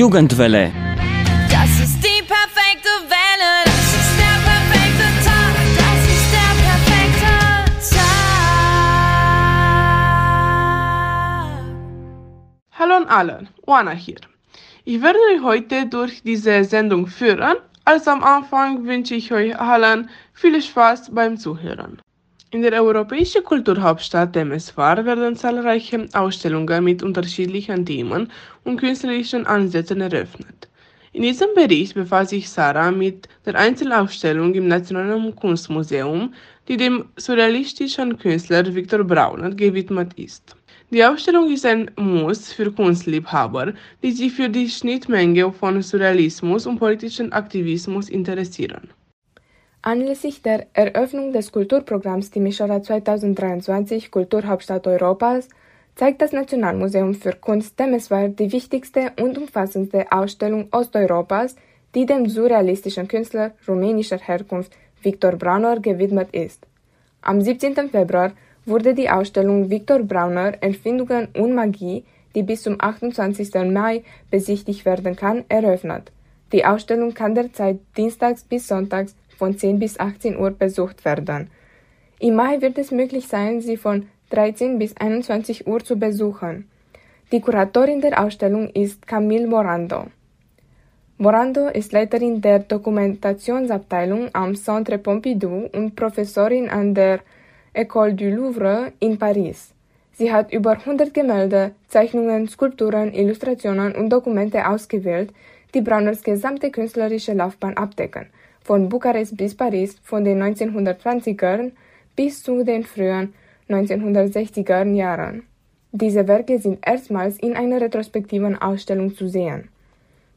Jugendwelle. Das ist die perfekte Welle. Das ist der perfekte Tag. Das ist der perfekte Tag. Hallo an alle, Juana hier. Ich werde euch heute durch diese Sendung führen. Also am Anfang wünsche ich euch allen viel Spaß beim Zuhören. In der europäischen Kulturhauptstadt Temeswar werden zahlreiche Ausstellungen mit unterschiedlichen Themen und künstlerischen Ansätzen eröffnet. In diesem Bericht befasst sich Sarah mit der Einzelausstellung im Nationalen Kunstmuseum, die dem surrealistischen Künstler Viktor Brauner gewidmet ist. Die Ausstellung ist ein Muss für Kunstliebhaber, die sich für die Schnittmenge von Surrealismus und politischem Aktivismus interessieren. Anlässlich der Eröffnung des Kulturprogramms Timișoara 2023 Kulturhauptstadt Europas zeigt das Nationalmuseum für Kunst Temeswar die wichtigste und umfassendste Ausstellung Osteuropas, die dem surrealistischen Künstler rumänischer Herkunft Viktor Brauner gewidmet ist. Am 17. Februar wurde die Ausstellung Viktor Brauner Erfindungen und Magie, die bis zum 28. Mai besichtigt werden kann, eröffnet. Die Ausstellung kann derzeit dienstags bis sonntags von 10 bis 18 Uhr besucht werden. Im Mai wird es möglich sein, sie von 13 bis 21 Uhr zu besuchen. Die Kuratorin der Ausstellung ist Camille Morando. Morando ist Leiterin der Dokumentationsabteilung am Centre Pompidou und Professorin an der École du Louvre in Paris. Sie hat über 100 Gemälde, Zeichnungen, Skulpturen, Illustrationen und Dokumente ausgewählt, die Brauners gesamte künstlerische Laufbahn abdecken – von Bukarest bis Paris von den 1920ern bis zu den frühen 1960er Jahren. Diese Werke sind erstmals in einer retrospektiven Ausstellung zu sehen.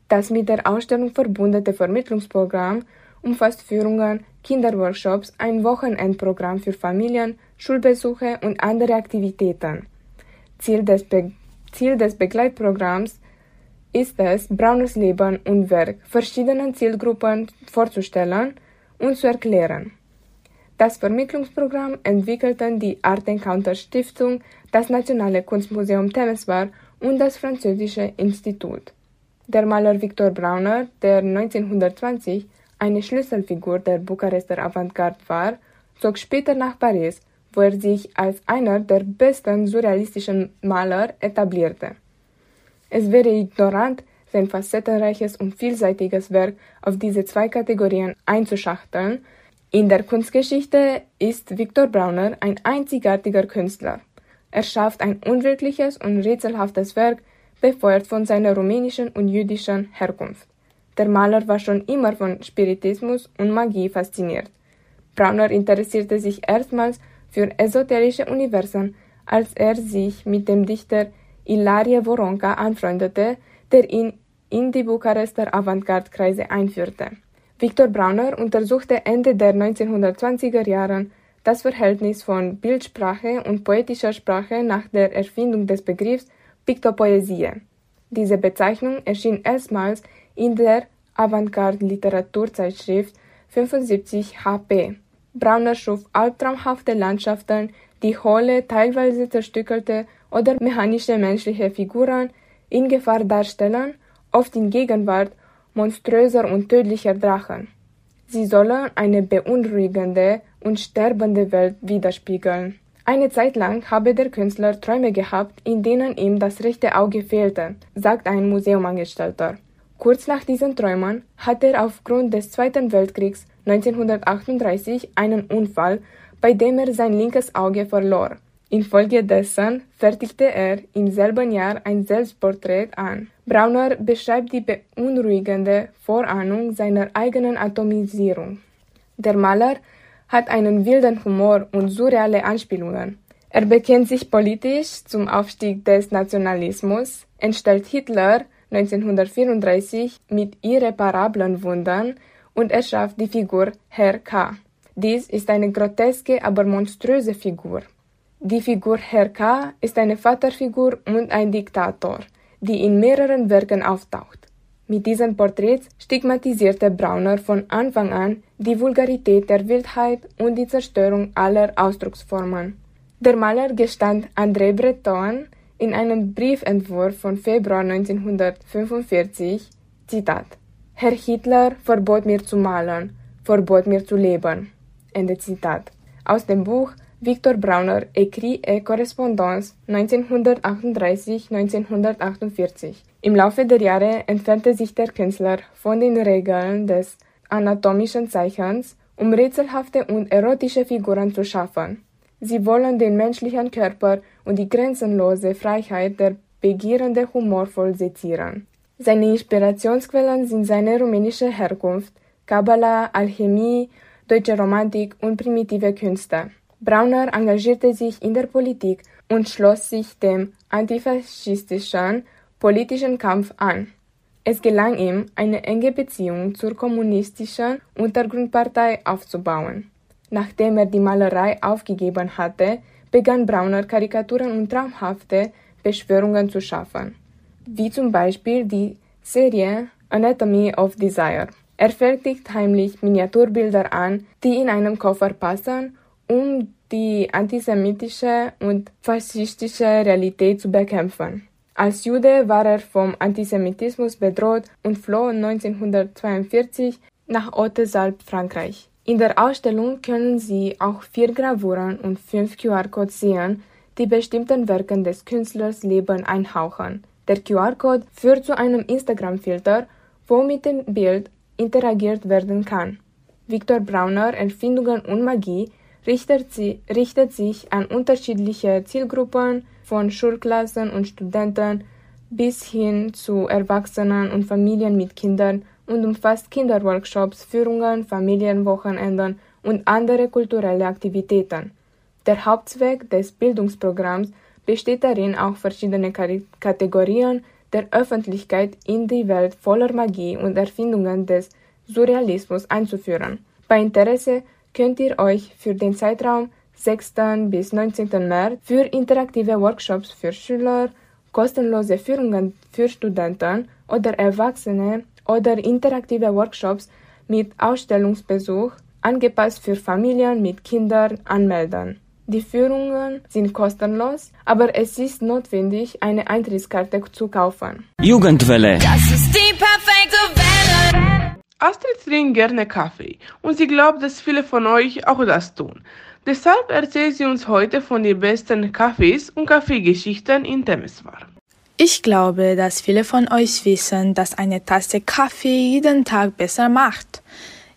Das mit der Ausstellung verbundene Vermittlungsprogramm umfasst Führungen, Kinderworkshops, ein Wochenendprogramm für Familien, Schulbesuche und andere Aktivitäten. Ziel des, Be Ziel des Begleitprogramms ist es, Brauners Leben und Werk verschiedenen Zielgruppen vorzustellen und zu erklären. Das Vermittlungsprogramm entwickelten die Art Encounter Stiftung, das Nationale Kunstmuseum Temeswar und das Französische Institut. Der Maler Viktor Brauner, der 1920 eine Schlüsselfigur der Bukarester Avantgarde war, zog später nach Paris, wo er sich als einer der besten surrealistischen Maler etablierte. Es wäre ignorant, sein facettenreiches und vielseitiges Werk auf diese zwei Kategorien einzuschachteln. In der Kunstgeschichte ist Viktor Brauner ein einzigartiger Künstler. Er schafft ein unwirkliches und rätselhaftes Werk, befeuert von seiner rumänischen und jüdischen Herkunft. Der Maler war schon immer von Spiritismus und Magie fasziniert. Brauner interessierte sich erstmals für esoterische Universen, als er sich mit dem Dichter Ilarie Woronka anfreundete, der ihn in die Bukarester Avantgarde-Kreise einführte. Viktor Brauner untersuchte Ende der 1920er Jahre das Verhältnis von Bildsprache und poetischer Sprache nach der Erfindung des Begriffs Piktopoesie. Diese Bezeichnung erschien erstmals in der Avantgarde-Literaturzeitschrift 75 HP. Brauner schuf albtraumhafte Landschaften, die hohle, teilweise zerstückelte oder mechanische menschliche Figuren in Gefahr darstellen, oft in Gegenwart monströser und tödlicher Drachen. Sie sollen eine beunruhigende und sterbende Welt widerspiegeln. Eine Zeit lang habe der Künstler Träume gehabt, in denen ihm das rechte Auge fehlte, sagt ein Museumangestellter. Kurz nach diesen Träumen hatte er aufgrund des Zweiten Weltkriegs 1938 einen Unfall, bei dem er sein linkes Auge verlor. Infolgedessen fertigte er im selben Jahr ein Selbstporträt an. Brauner beschreibt die beunruhigende Vorahnung seiner eigenen Atomisierung. Der Maler hat einen wilden Humor und surreale Anspielungen. Er bekennt sich politisch zum Aufstieg des Nationalismus, entstellt Hitler 1934 mit irreparablen Wundern und erschafft die Figur Herr K. Dies ist eine groteske, aber monströse Figur. Die Figur Herr K. ist eine Vaterfigur und ein Diktator, die in mehreren Werken auftaucht. Mit diesen Porträts stigmatisierte Brauner von Anfang an die Vulgarität der Wildheit und die Zerstörung aller Ausdrucksformen. Der Maler gestand André Breton in einem Briefentwurf von Februar 1945, Zitat, Herr Hitler verbot mir zu malen, verbot mir zu leben. Ende Zitat. Aus dem Buch Victor Brauner, Écrit et Correspondance 1938-1948. Im Laufe der Jahre entfernte sich der Künstler von den Regeln des anatomischen Zeichens, um rätselhafte und erotische Figuren zu schaffen. Sie wollen den menschlichen Körper und die grenzenlose Freiheit der Begierde humorvoll sezieren. Seine Inspirationsquellen sind seine rumänische Herkunft, Kabbala, Alchemie, deutsche Romantik und primitive Künste. Brauner engagierte sich in der Politik und schloss sich dem antifaschistischen politischen Kampf an. Es gelang ihm, eine enge Beziehung zur kommunistischen Untergrundpartei aufzubauen. Nachdem er die Malerei aufgegeben hatte, begann Brauner Karikaturen und traumhafte Beschwörungen zu schaffen, wie zum Beispiel die Serie Anatomy of Desire. Er fertigt heimlich Miniaturbilder an, die in einem Koffer passen um die antisemitische und faschistische Realität zu bekämpfen. Als Jude war er vom Antisemitismus bedroht und floh 1942 nach Haute-Salp, Frankreich. In der Ausstellung können Sie auch vier Gravuren und fünf QR-Codes sehen, die bestimmten Werken des Künstlers Leben einhauchen. Der QR-Code führt zu einem Instagram-Filter, wo mit dem Bild interagiert werden kann. Victor Brauner Erfindungen und Magie richtet, sie, richtet sich an unterschiedliche Zielgruppen von Schulklassen und Studenten bis hin zu Erwachsenen und Familien mit Kindern und umfasst Kinderworkshops, Führungen, Familienwochenenden und andere kulturelle Aktivitäten. Der Hauptzweck des Bildungsprogramms besteht darin, auch verschiedene Kategorien der Öffentlichkeit in die Welt voller Magie und Erfindungen des Surrealismus einzuführen. Bei Interesse könnt ihr euch für den Zeitraum 6. bis 19. März für interaktive Workshops für Schüler, kostenlose Führungen für Studenten oder Erwachsene oder interaktive Workshops mit Ausstellungsbesuch, angepasst für Familien mit Kindern, anmelden. Die Führungen sind kostenlos, aber es ist notwendig, eine Eintrittskarte zu kaufen. Jugendwelle. Das ist die Welle. Astrid trinkt gerne Kaffee und sie glaubt, dass viele von euch auch das tun. Deshalb erzählt sie uns heute von den besten Kaffees und Kaffeegeschichten in Temeswar. Ich glaube, dass viele von euch wissen, dass eine Tasse Kaffee jeden Tag besser macht.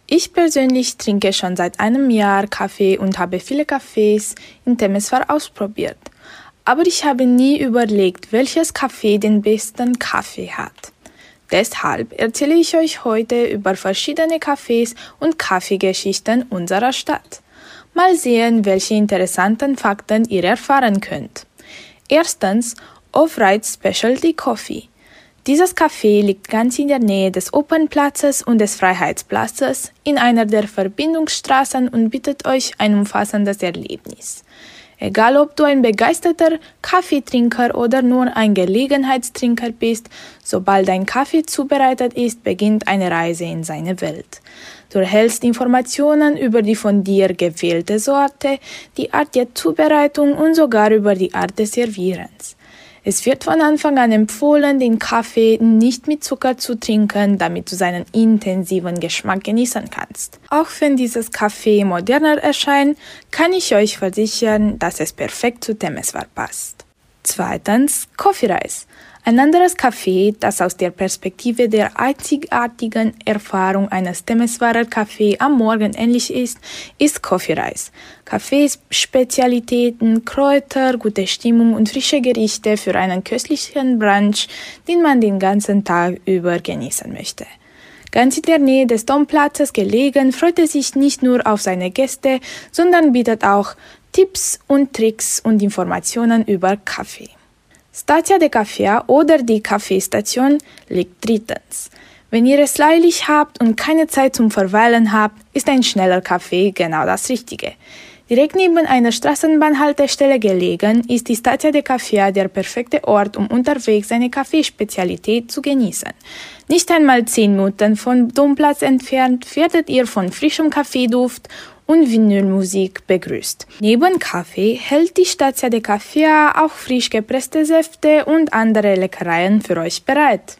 Ich persönlich trinke schon seit einem Jahr Kaffee und habe viele Kaffees in Temeswar ausprobiert. Aber ich habe nie überlegt, welches Kaffee den besten Kaffee hat. Deshalb erzähle ich euch heute über verschiedene Cafés und Kaffeegeschichten unserer Stadt. Mal sehen, welche interessanten Fakten ihr erfahren könnt. Erstens, Off-Ride Specialty Coffee. Dieses Café liegt ganz in der Nähe des Opernplatzes und des Freiheitsplatzes in einer der Verbindungsstraßen und bietet euch ein umfassendes Erlebnis. Egal ob du ein begeisterter Kaffeetrinker oder nur ein Gelegenheitstrinker bist, sobald dein Kaffee zubereitet ist, beginnt eine Reise in seine Welt. Du erhältst Informationen über die von dir gewählte Sorte, die Art der Zubereitung und sogar über die Art des Servierens. Es wird von Anfang an empfohlen, den Kaffee nicht mit Zucker zu trinken, damit du seinen intensiven Geschmack genießen kannst. Auch wenn dieses Kaffee moderner erscheint, kann ich euch versichern, dass es perfekt zu Temeswar passt. Zweitens, Coffee Rice. Ein anderes Café, das aus der Perspektive der einzigartigen Erfahrung eines Temeswarer Kaffee am Morgen ähnlich ist, ist Coffee Rice. Kaffees, Spezialitäten, Kräuter, gute Stimmung und frische Gerichte für einen köstlichen Brunch, den man den ganzen Tag über genießen möchte. Ganz in der Nähe des Domplatzes gelegen, freut er sich nicht nur auf seine Gäste, sondern bietet auch Tipps und Tricks und Informationen über Kaffee. Statia de Café oder die Kaffeestation liegt drittens. Wenn ihr es leilig habt und keine Zeit zum Verweilen habt, ist ein schneller Kaffee genau das Richtige. Direkt neben einer Straßenbahnhaltestelle gelegen, ist die Statia de Café der perfekte Ort, um unterwegs eine Kaffeespezialität zu genießen. Nicht einmal zehn Minuten vom Domplatz entfernt werdet ihr von frischem Kaffeeduft und Vinylmusik begrüßt. Neben Kaffee hält die Station de Café auch frisch gepresste Säfte und andere Leckereien für euch bereit.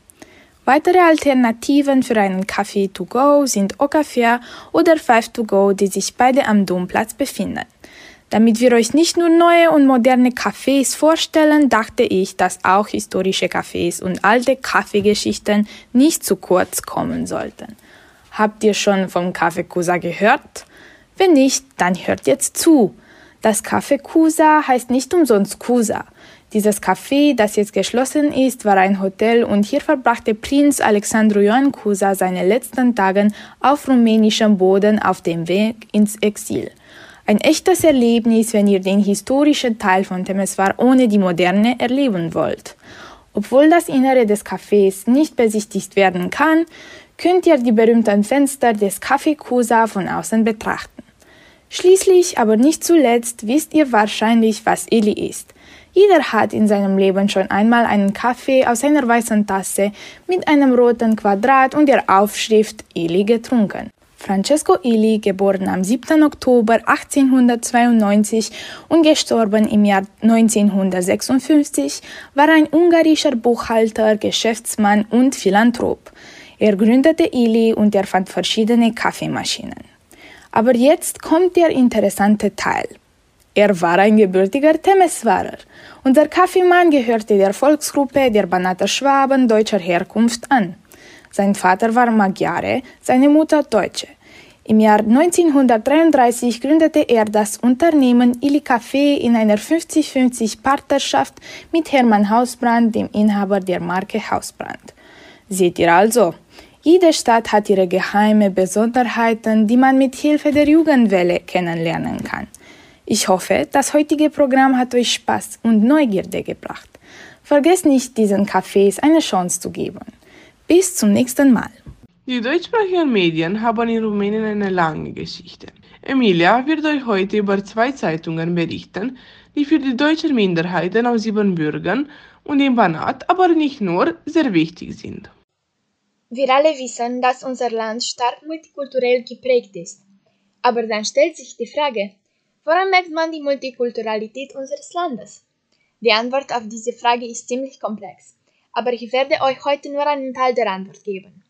Weitere Alternativen für einen Kaffee to go sind Okafia oder Five to go, die sich beide am Domplatz befinden. Damit wir euch nicht nur neue und moderne Cafés vorstellen, dachte ich, dass auch historische Cafés und alte Kaffeegeschichten nicht zu kurz kommen sollten. Habt ihr schon vom Café Kusa gehört? Wenn nicht, dann hört jetzt zu. Das Café Kusa heißt nicht umsonst Kusa. Dieses Café, das jetzt geschlossen ist, war ein Hotel und hier verbrachte Prinz Alexandru Ioan Kusa seine letzten Tage auf rumänischem Boden auf dem Weg ins Exil. Ein echtes Erlebnis, wenn ihr den historischen Teil von Temeswar ohne die Moderne erleben wollt. Obwohl das Innere des Cafés nicht besichtigt werden kann, könnt ihr die berühmten Fenster des Café Kusa von außen betrachten. Schließlich, aber nicht zuletzt, wisst ihr wahrscheinlich, was Ili ist. Jeder hat in seinem Leben schon einmal einen Kaffee aus einer weißen Tasse mit einem roten Quadrat und der Aufschrift Ili getrunken. Francesco Ili, geboren am 7. Oktober 1892 und gestorben im Jahr 1956, war ein ungarischer Buchhalter, Geschäftsmann und Philanthrop. Er gründete Ili und erfand verschiedene Kaffeemaschinen. Aber jetzt kommt der interessante Teil. Er war ein gebürtiger Temeswarer. Unser Kaffeemann gehörte der Volksgruppe der Banater Schwaben deutscher Herkunft an. Sein Vater war Magyare, seine Mutter Deutsche. Im Jahr 1933 gründete er das Unternehmen Ili Café in einer 50-50 Partnerschaft mit Hermann Hausbrand, dem Inhaber der Marke Hausbrand. Seht ihr also, jede Stadt hat ihre geheime Besonderheiten, die man mit Hilfe der Jugendwelle kennenlernen kann. Ich hoffe, das heutige Programm hat euch Spaß und Neugierde gebracht. Vergesst nicht, diesen Cafés eine Chance zu geben. Bis zum nächsten Mal. Die deutschsprachigen Medien haben in Rumänien eine lange Geschichte. Emilia wird euch heute über zwei Zeitungen berichten, die für die deutschen Minderheiten aus Siebenbürgen und im Banat, aber nicht nur, sehr wichtig sind. Wir alle wissen, dass unser Land stark multikulturell geprägt ist. Aber dann stellt sich die Frage, woran merkt man die Multikulturalität unseres Landes? Die Antwort auf diese Frage ist ziemlich komplex, aber ich werde euch heute nur einen Teil der Antwort geben.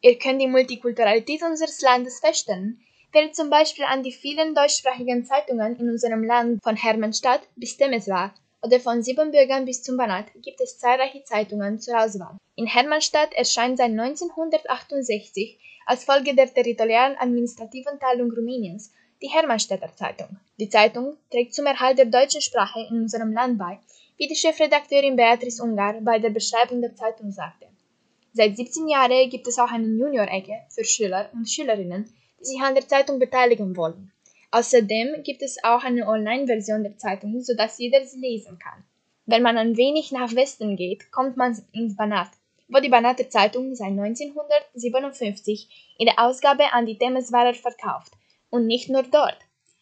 Ihr könnt die Multikulturalität unseres Landes feststellen, wenn ihr zum Beispiel an die vielen deutschsprachigen Zeitungen in unserem Land von Hermannstadt bis Temeswar oder von Siebenbürgen bis zum Banat gibt es zahlreiche Zeitungen zur Auswahl. In Hermannstadt erscheint seit 1968 als Folge der territorialen administrativen Teilung Rumäniens die Hermannstädter Zeitung. Die Zeitung trägt zum Erhalt der deutschen Sprache in unserem Land bei, wie die Chefredakteurin Beatrice Ungar bei der Beschreibung der Zeitung sagte. Seit 17 Jahren gibt es auch eine Junior-Ecke für Schüler und Schülerinnen, die sich an der Zeitung beteiligen wollen. Außerdem gibt es auch eine Online-Version der Zeitung, sodass jeder sie lesen kann. Wenn man ein wenig nach Westen geht, kommt man ins Banat, wo die Banater Zeitung seit 1957 ihre Ausgabe an die Temeswarer verkauft. Und nicht nur dort.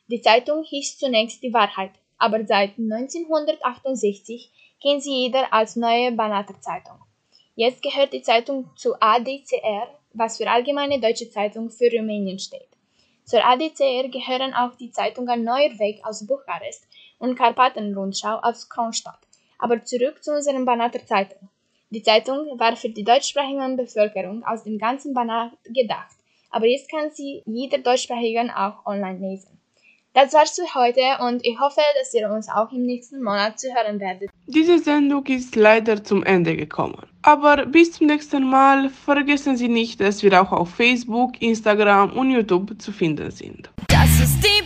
Die Zeitung hieß zunächst die Wahrheit, aber seit 1968 kennt sie jeder als neue Banater Zeitung. Jetzt gehört die Zeitung zu ADCR, was für Allgemeine Deutsche Zeitung für Rumänien steht. Zur ADCR gehören auch die Zeitungen Neuer Weg aus Bukarest und Karpatenrundschau aus Kronstadt. Aber zurück zu unserem Banater Zeitung. Die Zeitung war für die deutschsprachige Bevölkerung aus dem ganzen Banat gedacht, aber jetzt kann sie jeder Deutschsprachigen auch online lesen. Das war's für heute und ich hoffe, dass ihr uns auch im nächsten Monat zu hören werdet. Diese Sendung ist leider zum Ende gekommen. Aber bis zum nächsten Mal vergessen Sie nicht, dass wir auch auf Facebook, Instagram und YouTube zu finden sind. Das ist die